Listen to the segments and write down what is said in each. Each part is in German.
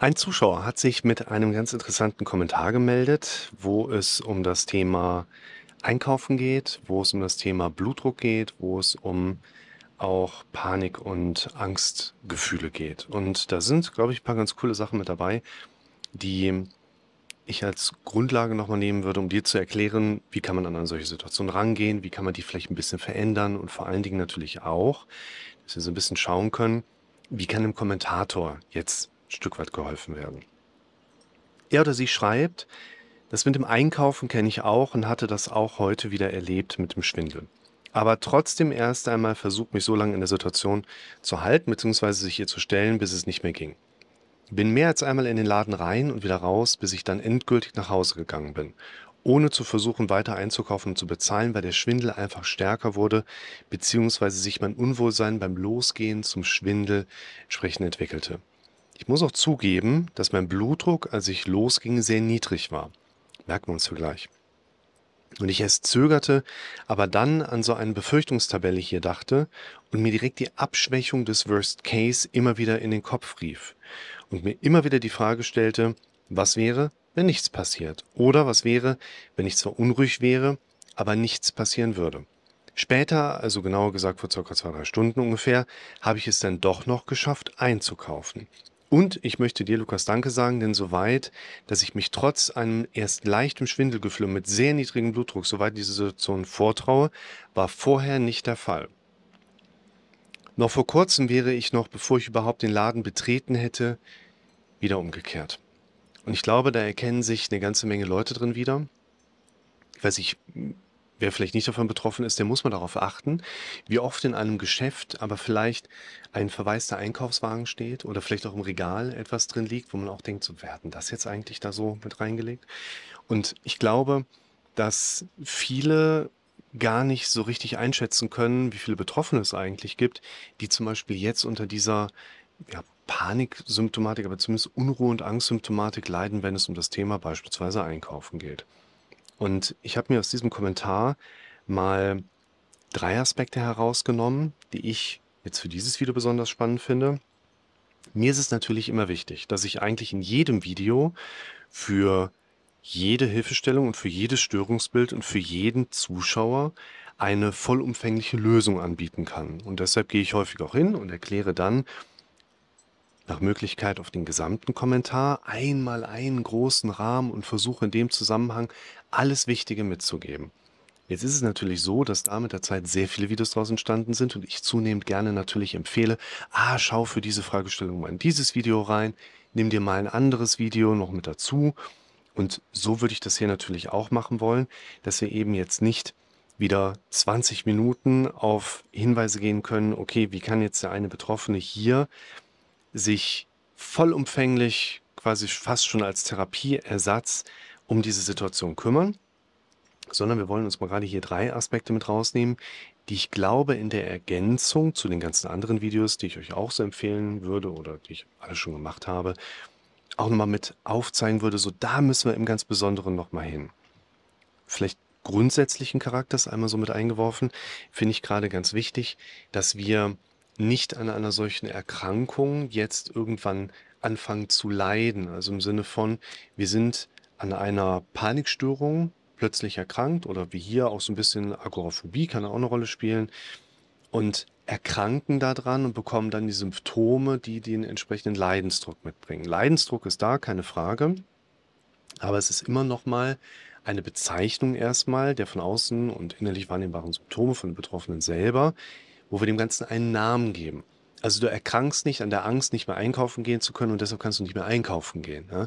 Ein Zuschauer hat sich mit einem ganz interessanten Kommentar gemeldet, wo es um das Thema Einkaufen geht, wo es um das Thema Blutdruck geht, wo es um auch Panik und Angstgefühle geht. Und da sind, glaube ich, ein paar ganz coole Sachen mit dabei, die ich als Grundlage nochmal nehmen würde, um dir zu erklären, wie kann man an eine solche Situation rangehen, wie kann man die vielleicht ein bisschen verändern und vor allen Dingen natürlich auch, dass wir so ein bisschen schauen können, wie kann dem Kommentator jetzt ein Stück weit geholfen werden. Er oder sie schreibt, das mit dem Einkaufen kenne ich auch und hatte das auch heute wieder erlebt mit dem Schwindel. Aber trotzdem erst einmal versucht, mich so lange in der Situation zu halten, beziehungsweise sich ihr zu stellen, bis es nicht mehr ging. Bin mehr als einmal in den Laden rein und wieder raus, bis ich dann endgültig nach Hause gegangen bin, ohne zu versuchen, weiter einzukaufen und zu bezahlen, weil der Schwindel einfach stärker wurde, beziehungsweise sich mein Unwohlsein beim Losgehen zum Schwindel entsprechend entwickelte. Ich muss auch zugeben, dass mein Blutdruck, als ich losging, sehr niedrig war. Merken wir uns gleich. Und ich erst zögerte, aber dann an so eine Befürchtungstabelle hier dachte und mir direkt die Abschwächung des Worst Case immer wieder in den Kopf rief und mir immer wieder die Frage stellte, was wäre, wenn nichts passiert? Oder was wäre, wenn ich zwar unruhig wäre, aber nichts passieren würde? Später, also genauer gesagt vor circa zwei, drei Stunden ungefähr, habe ich es dann doch noch geschafft einzukaufen. Und ich möchte dir, Lukas, Danke sagen, denn soweit, dass ich mich trotz einem erst leichtem Schwindelgefühl mit sehr niedrigem Blutdruck soweit diese Situation vortraue, war vorher nicht der Fall. Noch vor kurzem wäre ich noch, bevor ich überhaupt den Laden betreten hätte, wieder umgekehrt. Und ich glaube, da erkennen sich eine ganze Menge Leute drin wieder. Ich weiß nicht, wer vielleicht nicht davon betroffen ist, der muss mal darauf achten, wie oft in einem Geschäft aber vielleicht ein verwaister Einkaufswagen steht oder vielleicht auch im Regal etwas drin liegt, wo man auch denkt, so, wer hat denn das jetzt eigentlich da so mit reingelegt? Und ich glaube, dass viele gar nicht so richtig einschätzen können, wie viele Betroffene es eigentlich gibt, die zum Beispiel jetzt unter dieser ja, Paniksymptomatik, aber zumindest Unruhe- und Angstsymptomatik leiden, wenn es um das Thema beispielsweise Einkaufen geht. Und ich habe mir aus diesem Kommentar mal drei Aspekte herausgenommen, die ich jetzt für dieses Video besonders spannend finde. Mir ist es natürlich immer wichtig, dass ich eigentlich in jedem Video für jede Hilfestellung und für jedes Störungsbild und für jeden Zuschauer eine vollumfängliche Lösung anbieten kann. Und deshalb gehe ich häufig auch hin und erkläre dann nach Möglichkeit auf den gesamten Kommentar einmal einen großen Rahmen und versuche in dem Zusammenhang alles Wichtige mitzugeben. Jetzt ist es natürlich so, dass da mit der Zeit sehr viele Videos draus entstanden sind und ich zunehmend gerne natürlich empfehle, ah, schau für diese Fragestellung mal in dieses Video rein, nimm dir mal ein anderes Video noch mit dazu und so würde ich das hier natürlich auch machen wollen, dass wir eben jetzt nicht wieder 20 Minuten auf Hinweise gehen können, okay, wie kann jetzt der eine Betroffene hier sich vollumfänglich, quasi fast schon als Therapieersatz um diese Situation kümmern, sondern wir wollen uns mal gerade hier drei Aspekte mit rausnehmen, die ich glaube in der Ergänzung zu den ganzen anderen Videos, die ich euch auch so empfehlen würde oder die ich alle schon gemacht habe, auch nochmal mit aufzeigen würde, so da müssen wir im ganz Besonderen nochmal hin. Vielleicht grundsätzlichen Charakters einmal so mit eingeworfen, finde ich gerade ganz wichtig, dass wir nicht an einer solchen Erkrankung jetzt irgendwann anfangen zu leiden. Also im Sinne von, wir sind an einer Panikstörung plötzlich erkrankt oder wie hier auch so ein bisschen Agoraphobie kann auch eine Rolle spielen und erkranken daran und bekommen dann die Symptome, die den entsprechenden Leidensdruck mitbringen. Leidensdruck ist da, keine Frage, aber es ist immer noch mal eine Bezeichnung erstmal der von außen und innerlich wahrnehmbaren Symptome von den Betroffenen selber, wo wir dem Ganzen einen Namen geben. Also du erkrankst nicht an der Angst, nicht mehr einkaufen gehen zu können und deshalb kannst du nicht mehr einkaufen gehen. Ja?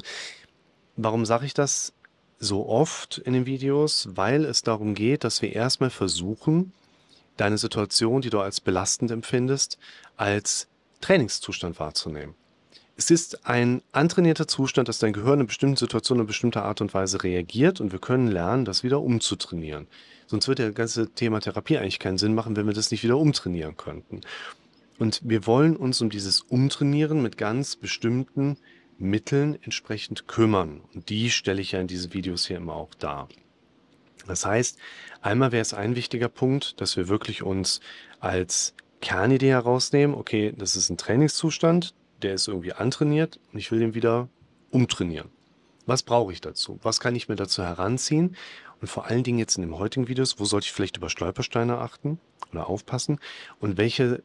Warum sage ich das so oft in den Videos? Weil es darum geht, dass wir erstmal versuchen, deine Situation, die du als belastend empfindest, als Trainingszustand wahrzunehmen. Es ist ein antrainierter Zustand, dass dein Gehirn in bestimmten Situationen in bestimmter Art und Weise reagiert und wir können lernen, das wieder umzutrainieren. Sonst wird das ganze Thema Therapie eigentlich keinen Sinn machen, wenn wir das nicht wieder umtrainieren könnten. Und wir wollen uns um dieses Umtrainieren mit ganz bestimmten Mitteln entsprechend kümmern. Und die stelle ich ja in diesen Videos hier immer auch dar. Das heißt, einmal wäre es ein wichtiger Punkt, dass wir wirklich uns als Kernidee herausnehmen, okay, das ist ein Trainingszustand, der ist irgendwie antrainiert und ich will den wieder umtrainieren. Was brauche ich dazu? Was kann ich mir dazu heranziehen? Und vor allen Dingen jetzt in dem heutigen Video, wo sollte ich vielleicht über Stolpersteine achten oder aufpassen? Und welche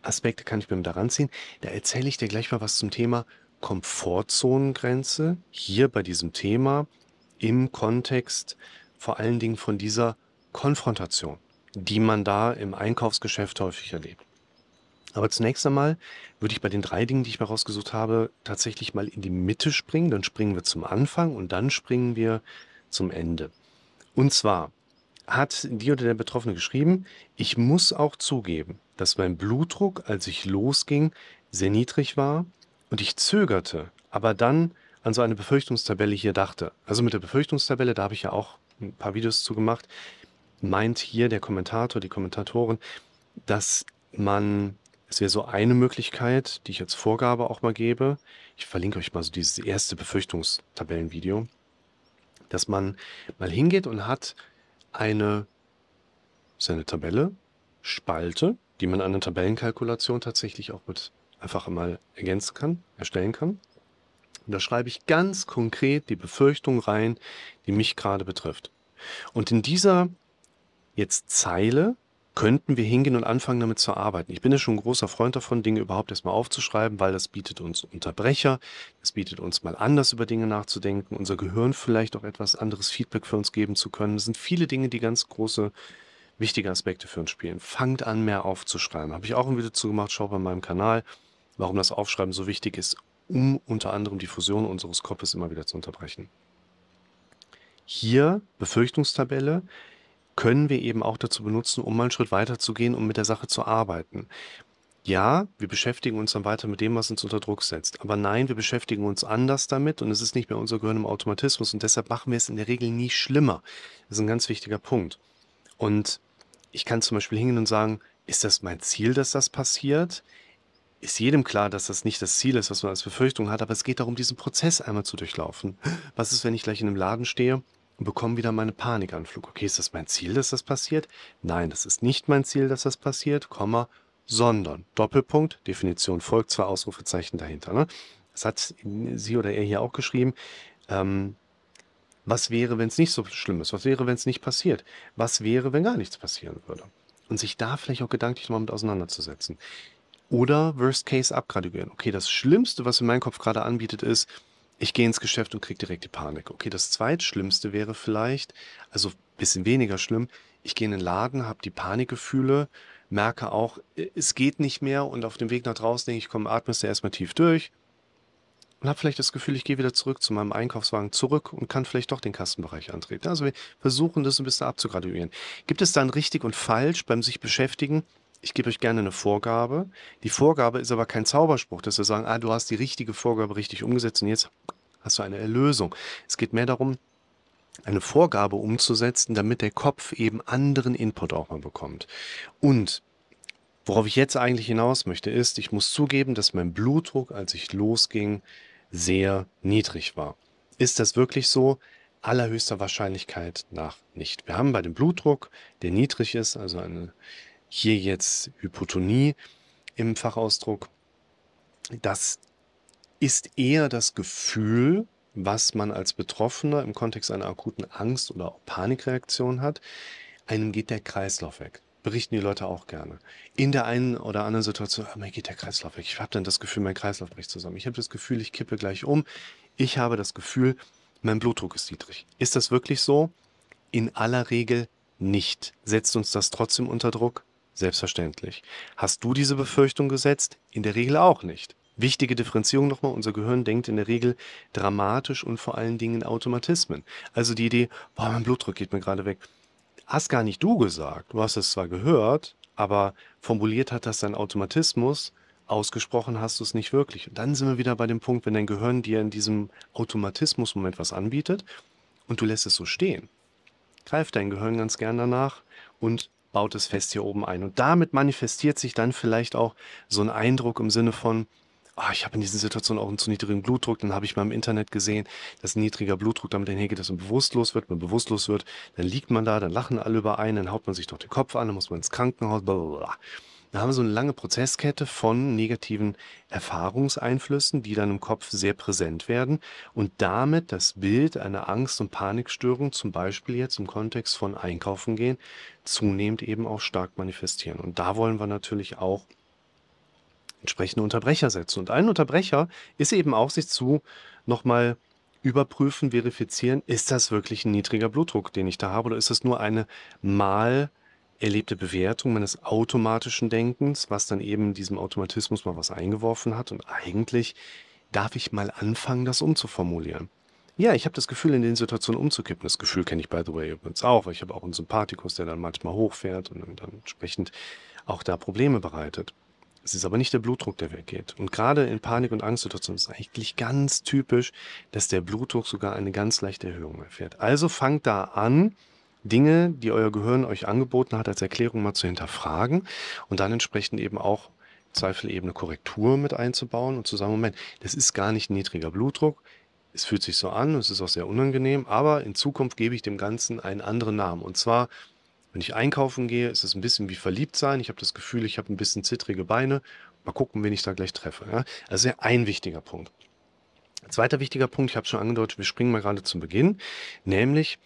Aspekte kann ich mir da ranziehen? Da erzähle ich dir gleich mal was zum Thema Komfortzonengrenze hier bei diesem Thema im Kontext vor allen Dingen von dieser Konfrontation, die man da im Einkaufsgeschäft häufig erlebt. Aber zunächst einmal würde ich bei den drei Dingen, die ich mir rausgesucht habe, tatsächlich mal in die Mitte springen. Dann springen wir zum Anfang und dann springen wir zum Ende. Und zwar hat die oder der Betroffene geschrieben, ich muss auch zugeben, dass mein Blutdruck, als ich losging, sehr niedrig war und ich zögerte, aber dann an so eine Befürchtungstabelle hier dachte. Also mit der Befürchtungstabelle, da habe ich ja auch ein paar Videos zu gemacht, meint hier der Kommentator, die Kommentatorin, dass man es wäre so eine Möglichkeit, die ich als Vorgabe auch mal gebe. Ich verlinke euch mal so dieses erste Befürchtungstabellenvideo, dass man mal hingeht und hat eine, seine Tabelle, Spalte, die man an der Tabellenkalkulation tatsächlich auch mit einfach mal ergänzen kann, erstellen kann. Und da schreibe ich ganz konkret die Befürchtung rein, die mich gerade betrifft. Und in dieser jetzt Zeile könnten wir hingehen und anfangen damit zu arbeiten. Ich bin ja schon ein großer Freund davon, Dinge überhaupt erstmal aufzuschreiben, weil das bietet uns Unterbrecher, es bietet uns mal anders über Dinge nachzudenken, unser Gehirn vielleicht auch etwas anderes Feedback für uns geben zu können. Es sind viele Dinge, die ganz große, wichtige Aspekte für uns spielen. Fangt an, mehr aufzuschreiben. Habe ich auch ein Video zu gemacht, schau bei meinem Kanal, warum das Aufschreiben so wichtig ist, um unter anderem die Fusion unseres Kopfes immer wieder zu unterbrechen. Hier Befürchtungstabelle können wir eben auch dazu benutzen, um mal einen Schritt weiter zu gehen, um mit der Sache zu arbeiten. Ja, wir beschäftigen uns dann weiter mit dem, was uns unter Druck setzt. Aber nein, wir beschäftigen uns anders damit und es ist nicht mehr unser Gehirn im Automatismus und deshalb machen wir es in der Regel nie schlimmer. Das ist ein ganz wichtiger Punkt. Und ich kann zum Beispiel hingehen und sagen, ist das mein Ziel, dass das passiert? Ist jedem klar, dass das nicht das Ziel ist, was man als Befürchtung hat, aber es geht darum, diesen Prozess einmal zu durchlaufen. Was ist, wenn ich gleich in einem Laden stehe und bekomme wieder meine Panikanflug. Okay, ist das mein Ziel, dass das passiert? Nein, das ist nicht mein Ziel, dass das passiert, Komma, sondern Doppelpunkt, Definition folgt, zwei Ausrufezeichen dahinter. Ne? Das hat sie oder er hier auch geschrieben. Ähm, was wäre, wenn es nicht so schlimm ist? Was wäre, wenn es nicht passiert? Was wäre, wenn gar nichts passieren würde? Und sich da vielleicht auch gedanklich mal mit auseinanderzusetzen. Oder Worst Case abgraduieren. Okay, das Schlimmste, was in meinem Kopf gerade anbietet, ist, ich gehe ins Geschäft und kriege direkt die Panik. Okay, das zweitschlimmste wäre vielleicht, also ein bisschen weniger schlimm, ich gehe in den Laden, habe die Panikgefühle, merke auch, es geht nicht mehr und auf dem Weg nach draußen denke ich, komm, atmest du erstmal tief durch und habe vielleicht das Gefühl, ich gehe wieder zurück zu meinem Einkaufswagen zurück und kann vielleicht doch den Kassenbereich antreten. Also wir versuchen das ein bisschen abzugraduieren. Gibt es dann richtig und falsch beim sich beschäftigen? Ich gebe euch gerne eine Vorgabe. Die Vorgabe ist aber kein Zauberspruch, dass wir sagen, ah, du hast die richtige Vorgabe richtig umgesetzt und jetzt hast du eine Erlösung. Es geht mehr darum, eine Vorgabe umzusetzen, damit der Kopf eben anderen Input auch mal bekommt. Und worauf ich jetzt eigentlich hinaus möchte, ist, ich muss zugeben, dass mein Blutdruck, als ich losging, sehr niedrig war. Ist das wirklich so? Allerhöchster Wahrscheinlichkeit nach nicht. Wir haben bei dem Blutdruck, der niedrig ist, also eine hier jetzt Hypotonie im Fachausdruck. Das ist eher das Gefühl, was man als Betroffener im Kontext einer akuten Angst- oder Panikreaktion hat. Einem geht der Kreislauf weg. Berichten die Leute auch gerne. In der einen oder anderen Situation, oh, mir geht der Kreislauf weg. Ich habe dann das Gefühl, mein Kreislauf bricht zusammen. Ich habe das Gefühl, ich kippe gleich um. Ich habe das Gefühl, mein Blutdruck ist niedrig. Ist das wirklich so? In aller Regel nicht. Setzt uns das trotzdem unter Druck? Selbstverständlich. Hast du diese Befürchtung gesetzt? In der Regel auch nicht. Wichtige Differenzierung nochmal, unser Gehirn denkt in der Regel dramatisch und vor allen Dingen in Automatismen. Also die Idee, boah, mein Blutdruck geht mir gerade weg. Hast gar nicht du gesagt. Du hast es zwar gehört, aber formuliert hat das dein Automatismus, ausgesprochen hast du es nicht wirklich. Und dann sind wir wieder bei dem Punkt, wenn dein Gehirn dir in diesem Automatismus-Moment was anbietet und du lässt es so stehen. Greift dein Gehirn ganz gern danach und baut es fest hier oben ein. Und damit manifestiert sich dann vielleicht auch so ein Eindruck im Sinne von, ah, ich habe in diesen Situationen auch einen zu niedrigen Blutdruck, dann habe ich mal im Internet gesehen, dass ein niedriger Blutdruck damit einhergeht, dass man bewusstlos wird. Wenn man bewusstlos wird, dann liegt man da, dann lachen alle über einen, dann haut man sich doch den Kopf an, dann muss man ins Krankenhaus, blablabla. Da haben wir so eine lange Prozesskette von negativen Erfahrungseinflüssen, die dann im Kopf sehr präsent werden und damit das Bild einer Angst- und Panikstörung, zum Beispiel jetzt im Kontext von Einkaufen gehen, zunehmend eben auch stark manifestieren. Und da wollen wir natürlich auch entsprechende Unterbrecher setzen. Und ein Unterbrecher ist eben auch, sich zu nochmal überprüfen, verifizieren, ist das wirklich ein niedriger Blutdruck, den ich da habe, oder ist das nur eine mal erlebte Bewertung meines automatischen Denkens, was dann eben diesem Automatismus mal was eingeworfen hat. Und eigentlich darf ich mal anfangen, das umzuformulieren. Ja, ich habe das Gefühl, in den Situationen umzukippen. Das Gefühl kenne ich, by the way, übrigens auch. Ich habe auch einen Sympathikus, der dann manchmal hochfährt und dann entsprechend auch da Probleme bereitet. Es ist aber nicht der Blutdruck, der weggeht. Und gerade in Panik- und Angstsituationen ist es eigentlich ganz typisch, dass der Blutdruck sogar eine ganz leichte Erhöhung erfährt. Also fangt da an, Dinge, die euer Gehirn euch angeboten hat, als Erklärung mal zu hinterfragen und dann entsprechend eben auch Zweifel eben eine Korrektur mit einzubauen und zu sagen, Moment, das ist gar nicht niedriger Blutdruck, es fühlt sich so an, es ist auch sehr unangenehm, aber in Zukunft gebe ich dem Ganzen einen anderen Namen. Und zwar, wenn ich einkaufen gehe, ist es ein bisschen wie verliebt sein. Ich habe das Gefühl, ich habe ein bisschen zittrige Beine. Mal gucken, wen ich da gleich treffe. Ja? Also ein wichtiger Punkt. Zweiter wichtiger Punkt, ich habe schon angedeutet, wir springen mal gerade zum Beginn, nämlich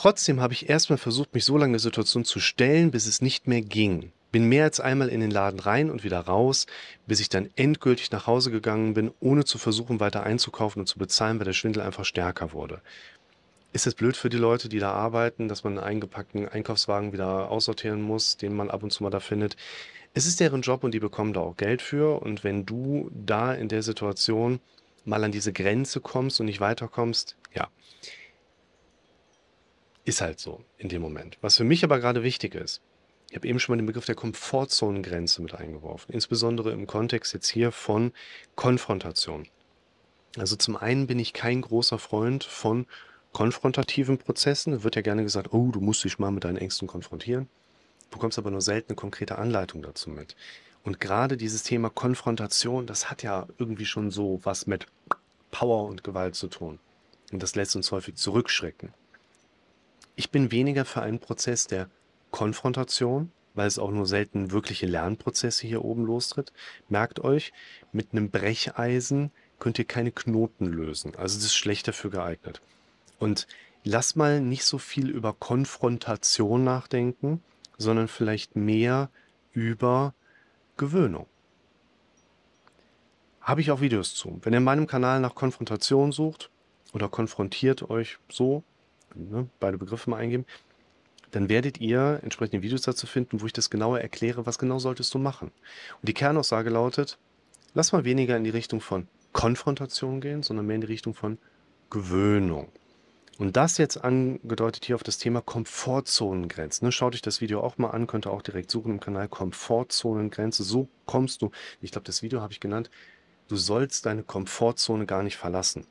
Trotzdem habe ich erstmal versucht, mich so lange der Situation zu stellen, bis es nicht mehr ging. Bin mehr als einmal in den Laden rein und wieder raus, bis ich dann endgültig nach Hause gegangen bin, ohne zu versuchen, weiter einzukaufen und zu bezahlen, weil der Schwindel einfach stärker wurde. Ist es blöd für die Leute, die da arbeiten, dass man einen eingepackten Einkaufswagen wieder aussortieren muss, den man ab und zu mal da findet? Es ist deren Job und die bekommen da auch Geld für. Und wenn du da in der Situation mal an diese Grenze kommst und nicht weiterkommst, ja, ist halt so in dem Moment. Was für mich aber gerade wichtig ist, ich habe eben schon mal den Begriff der Komfortzonengrenze mit eingeworfen, insbesondere im Kontext jetzt hier von Konfrontation. Also zum einen bin ich kein großer Freund von konfrontativen Prozessen. Da wird ja gerne gesagt, oh, du musst dich mal mit deinen Ängsten konfrontieren. Du bekommst aber nur selten eine konkrete Anleitung dazu mit. Und gerade dieses Thema Konfrontation, das hat ja irgendwie schon so was mit Power und Gewalt zu tun. Und das lässt uns häufig zurückschrecken. Ich bin weniger für einen Prozess der Konfrontation, weil es auch nur selten wirkliche Lernprozesse hier oben lostritt. Merkt euch, mit einem Brecheisen könnt ihr keine Knoten lösen. Also das ist schlecht dafür geeignet. Und lass mal nicht so viel über Konfrontation nachdenken, sondern vielleicht mehr über Gewöhnung. Habe ich auch Videos zu. Wenn ihr in meinem Kanal nach Konfrontation sucht oder konfrontiert euch so, ne, beide Begriffe mal eingeben, dann werdet ihr entsprechende Videos dazu finden, wo ich das genauer erkläre, was genau solltest du machen. Und die Kernaussage lautet, lass mal weniger in die Richtung von Konfrontation gehen, sondern mehr in die Richtung von Gewöhnung. Und das jetzt angedeutet hier auf das Thema Komfortzonengrenzen. Ne? Schaut euch das Video auch mal an, könnt ihr auch direkt suchen im Kanal Komfortzonengrenze. So kommst du, ich glaube, das Video habe ich genannt, du sollst deine Komfortzone gar nicht verlassen.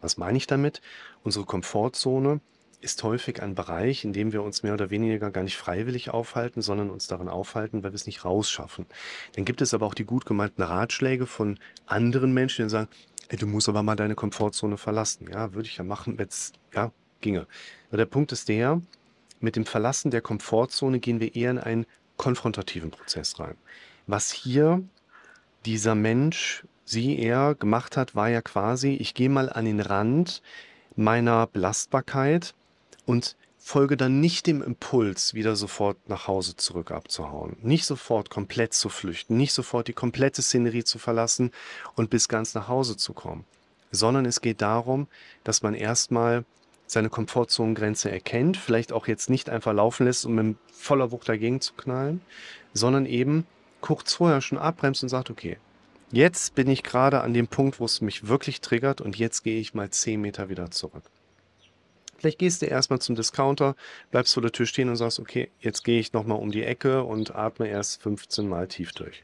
Was meine ich damit? Unsere Komfortzone ist häufig ein Bereich, in dem wir uns mehr oder weniger gar nicht freiwillig aufhalten, sondern uns darin aufhalten, weil wir es nicht rausschaffen. Dann gibt es aber auch die gut gemeinten Ratschläge von anderen Menschen, die sagen, ey, du musst aber mal deine Komfortzone verlassen. Ja, würde ich ja machen, wenn es ja, ginge. Aber der Punkt ist der, mit dem Verlassen der Komfortzone gehen wir eher in einen konfrontativen Prozess rein. Was hier dieser Mensch sie er gemacht hat, war ja quasi, ich gehe mal an den Rand meiner Belastbarkeit und folge dann nicht dem Impuls, wieder sofort nach Hause zurück abzuhauen. Nicht sofort komplett zu flüchten, nicht sofort die komplette Szenerie zu verlassen und bis ganz nach Hause zu kommen. Sondern es geht darum, dass man erstmal seine Komfortzonengrenze erkennt, vielleicht auch jetzt nicht einfach laufen lässt, um mit voller Wucht dagegen zu knallen, sondern eben kurz vorher schon abbremst und sagt, okay, Jetzt bin ich gerade an dem Punkt, wo es mich wirklich triggert und jetzt gehe ich mal 10 Meter wieder zurück. Vielleicht gehst du erstmal zum Discounter, bleibst vor der Tür stehen und sagst, okay, jetzt gehe ich nochmal um die Ecke und atme erst 15 Mal tief durch.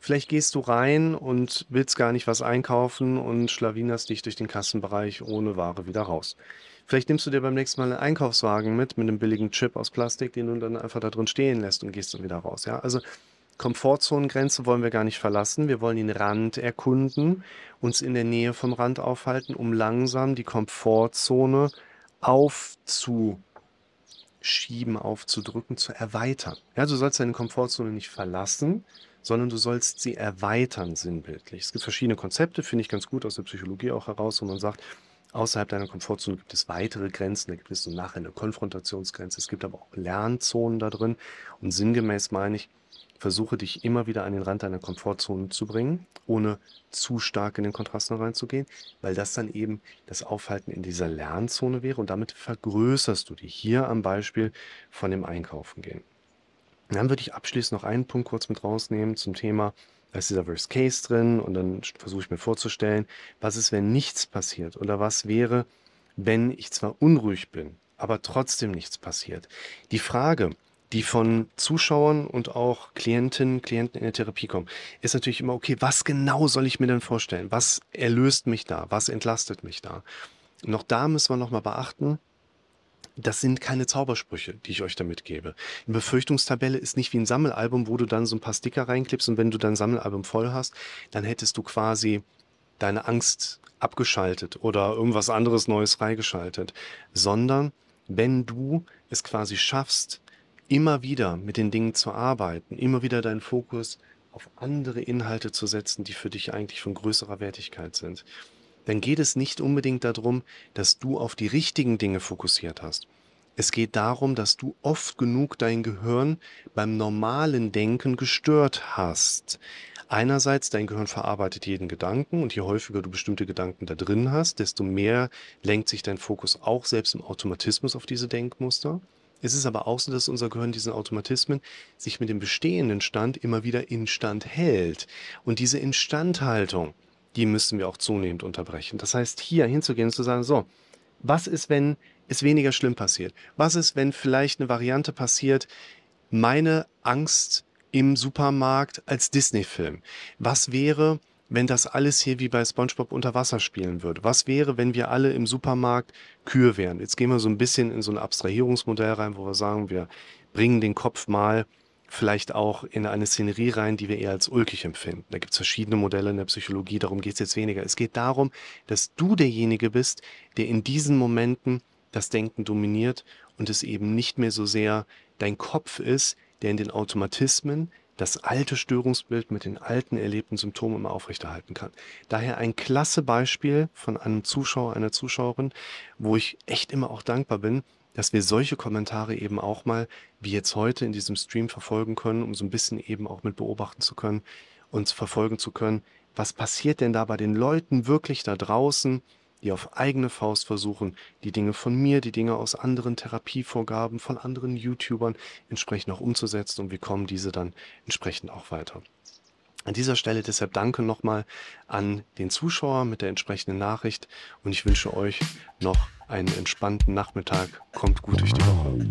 Vielleicht gehst du rein und willst gar nicht was einkaufen und schlawinerst dich durch den Kassenbereich ohne Ware wieder raus. Vielleicht nimmst du dir beim nächsten Mal einen Einkaufswagen mit, mit einem billigen Chip aus Plastik, den du dann einfach da drin stehen lässt und gehst dann wieder raus. Ja, also Komfortzonengrenze wollen wir gar nicht verlassen. Wir wollen den Rand erkunden, uns in der Nähe vom Rand aufhalten, um langsam die Komfortzone aufzuschieben, aufzudrücken, zu erweitern. Ja, du sollst deine Komfortzone nicht verlassen, sondern du sollst sie erweitern sinnbildlich. Es gibt verschiedene Konzepte, finde ich ganz gut aus der Psychologie auch heraus, wo man sagt, außerhalb deiner Komfortzone gibt es weitere Grenzen, da gibt es so nachher eine Konfrontationsgrenze, es gibt aber auch Lernzonen da drin und sinngemäß meine ich, versuche dich immer wieder an den Rand deiner Komfortzone zu bringen, ohne zu stark in den Kontrast reinzugehen, weil das dann eben das Aufhalten in dieser Lernzone wäre und damit vergrößerst du dich. Hier am Beispiel von dem Einkaufen gehen. Dann würde ich abschließend noch einen Punkt kurz mit rausnehmen zum Thema, da ist dieser Worst Case drin und dann versuche ich mir vorzustellen, was ist, wenn nichts passiert oder was wäre, wenn ich zwar unruhig bin, aber trotzdem nichts passiert. Die Frage, die von Zuschauern und auch Klientinnen, Klienten in der Therapie kommen, ist natürlich immer, okay, was genau soll ich mir denn vorstellen? Was erlöst mich da? Was entlastet mich da? Und auch da müssen wir nochmal beachten, das sind keine Zaubersprüche, die ich euch damit gebe. Eine Befürchtungstabelle ist nicht wie ein Sammelalbum, wo du dann so ein paar Sticker reinklippst und wenn du dein Sammelalbum voll hast, dann hättest du quasi deine Angst abgeschaltet oder irgendwas anderes Neues freigeschaltet, sondern wenn du es quasi schaffst, immer wieder mit den Dingen zu arbeiten, immer wieder deinen Fokus auf andere Inhalte zu setzen, die für dich eigentlich von größerer Wertigkeit sind, dann geht es nicht unbedingt darum, dass du auf die richtigen Dinge fokussiert hast. Es geht darum, dass du oft genug dein Gehirn beim normalen Denken gestört hast. Einerseits, dein Gehirn verarbeitet jeden Gedanken und je häufiger du bestimmte Gedanken da drin hast, desto mehr lenkt sich dein Fokus auch selbst im Automatismus auf diese Denkmuster. Es ist aber auch so, dass unser Gehirn diesen Automatismen sich mit dem bestehenden Stand immer wieder instand hält. Und diese Instandhaltung, die müssen wir auch zunehmend unterbrechen. Das heißt, hier hinzugehen und zu sagen, so, was ist, wenn es weniger schlimm passiert? Was ist, wenn vielleicht eine Variante passiert, meine Angst im Supermarkt als Disney-Film? Was wäre, wenn das alles hier wie bei SpongeBob unter Wasser spielen würde? Was wäre, wenn wir alle im Supermarkt Kühe wären? Jetzt gehen wir so ein bisschen in so ein Abstrahierungsmodell rein, wo wir sagen, wir bringen den Kopf mal vielleicht auch in eine Szenerie rein, die wir eher als ulkig empfinden. Da gibt es verschiedene Modelle in der Psychologie, darum geht es jetzt weniger. Es geht darum, dass du derjenige bist, der in diesen Momenten das Denken dominiert und es eben nicht mehr so sehr dein Kopf ist, der in den Automatismen das alte Störungsbild mit den alten erlebten Symptomen immer aufrechterhalten kann. Daher ein klasse Beispiel von einem Zuschauer, einer Zuschauerin, wo ich echt immer auch dankbar bin, dass wir solche Kommentare eben auch mal, wie jetzt heute in diesem Stream verfolgen können, um so ein bisschen eben auch mit beobachten zu können und verfolgen zu können, was passiert denn da bei den Leuten wirklich da draußen, die auf eigene Faust versuchen, die Dinge von mir, die Dinge aus anderen Therapievorgaben, von anderen YouTubern entsprechend auch umzusetzen und wie kommen diese dann entsprechend auch weiter. An dieser Stelle deshalb danke nochmal an den Zuschauer mit der entsprechenden Nachricht und ich wünsche euch noch einen entspannten Nachmittag. Kommt gut durch die Woche.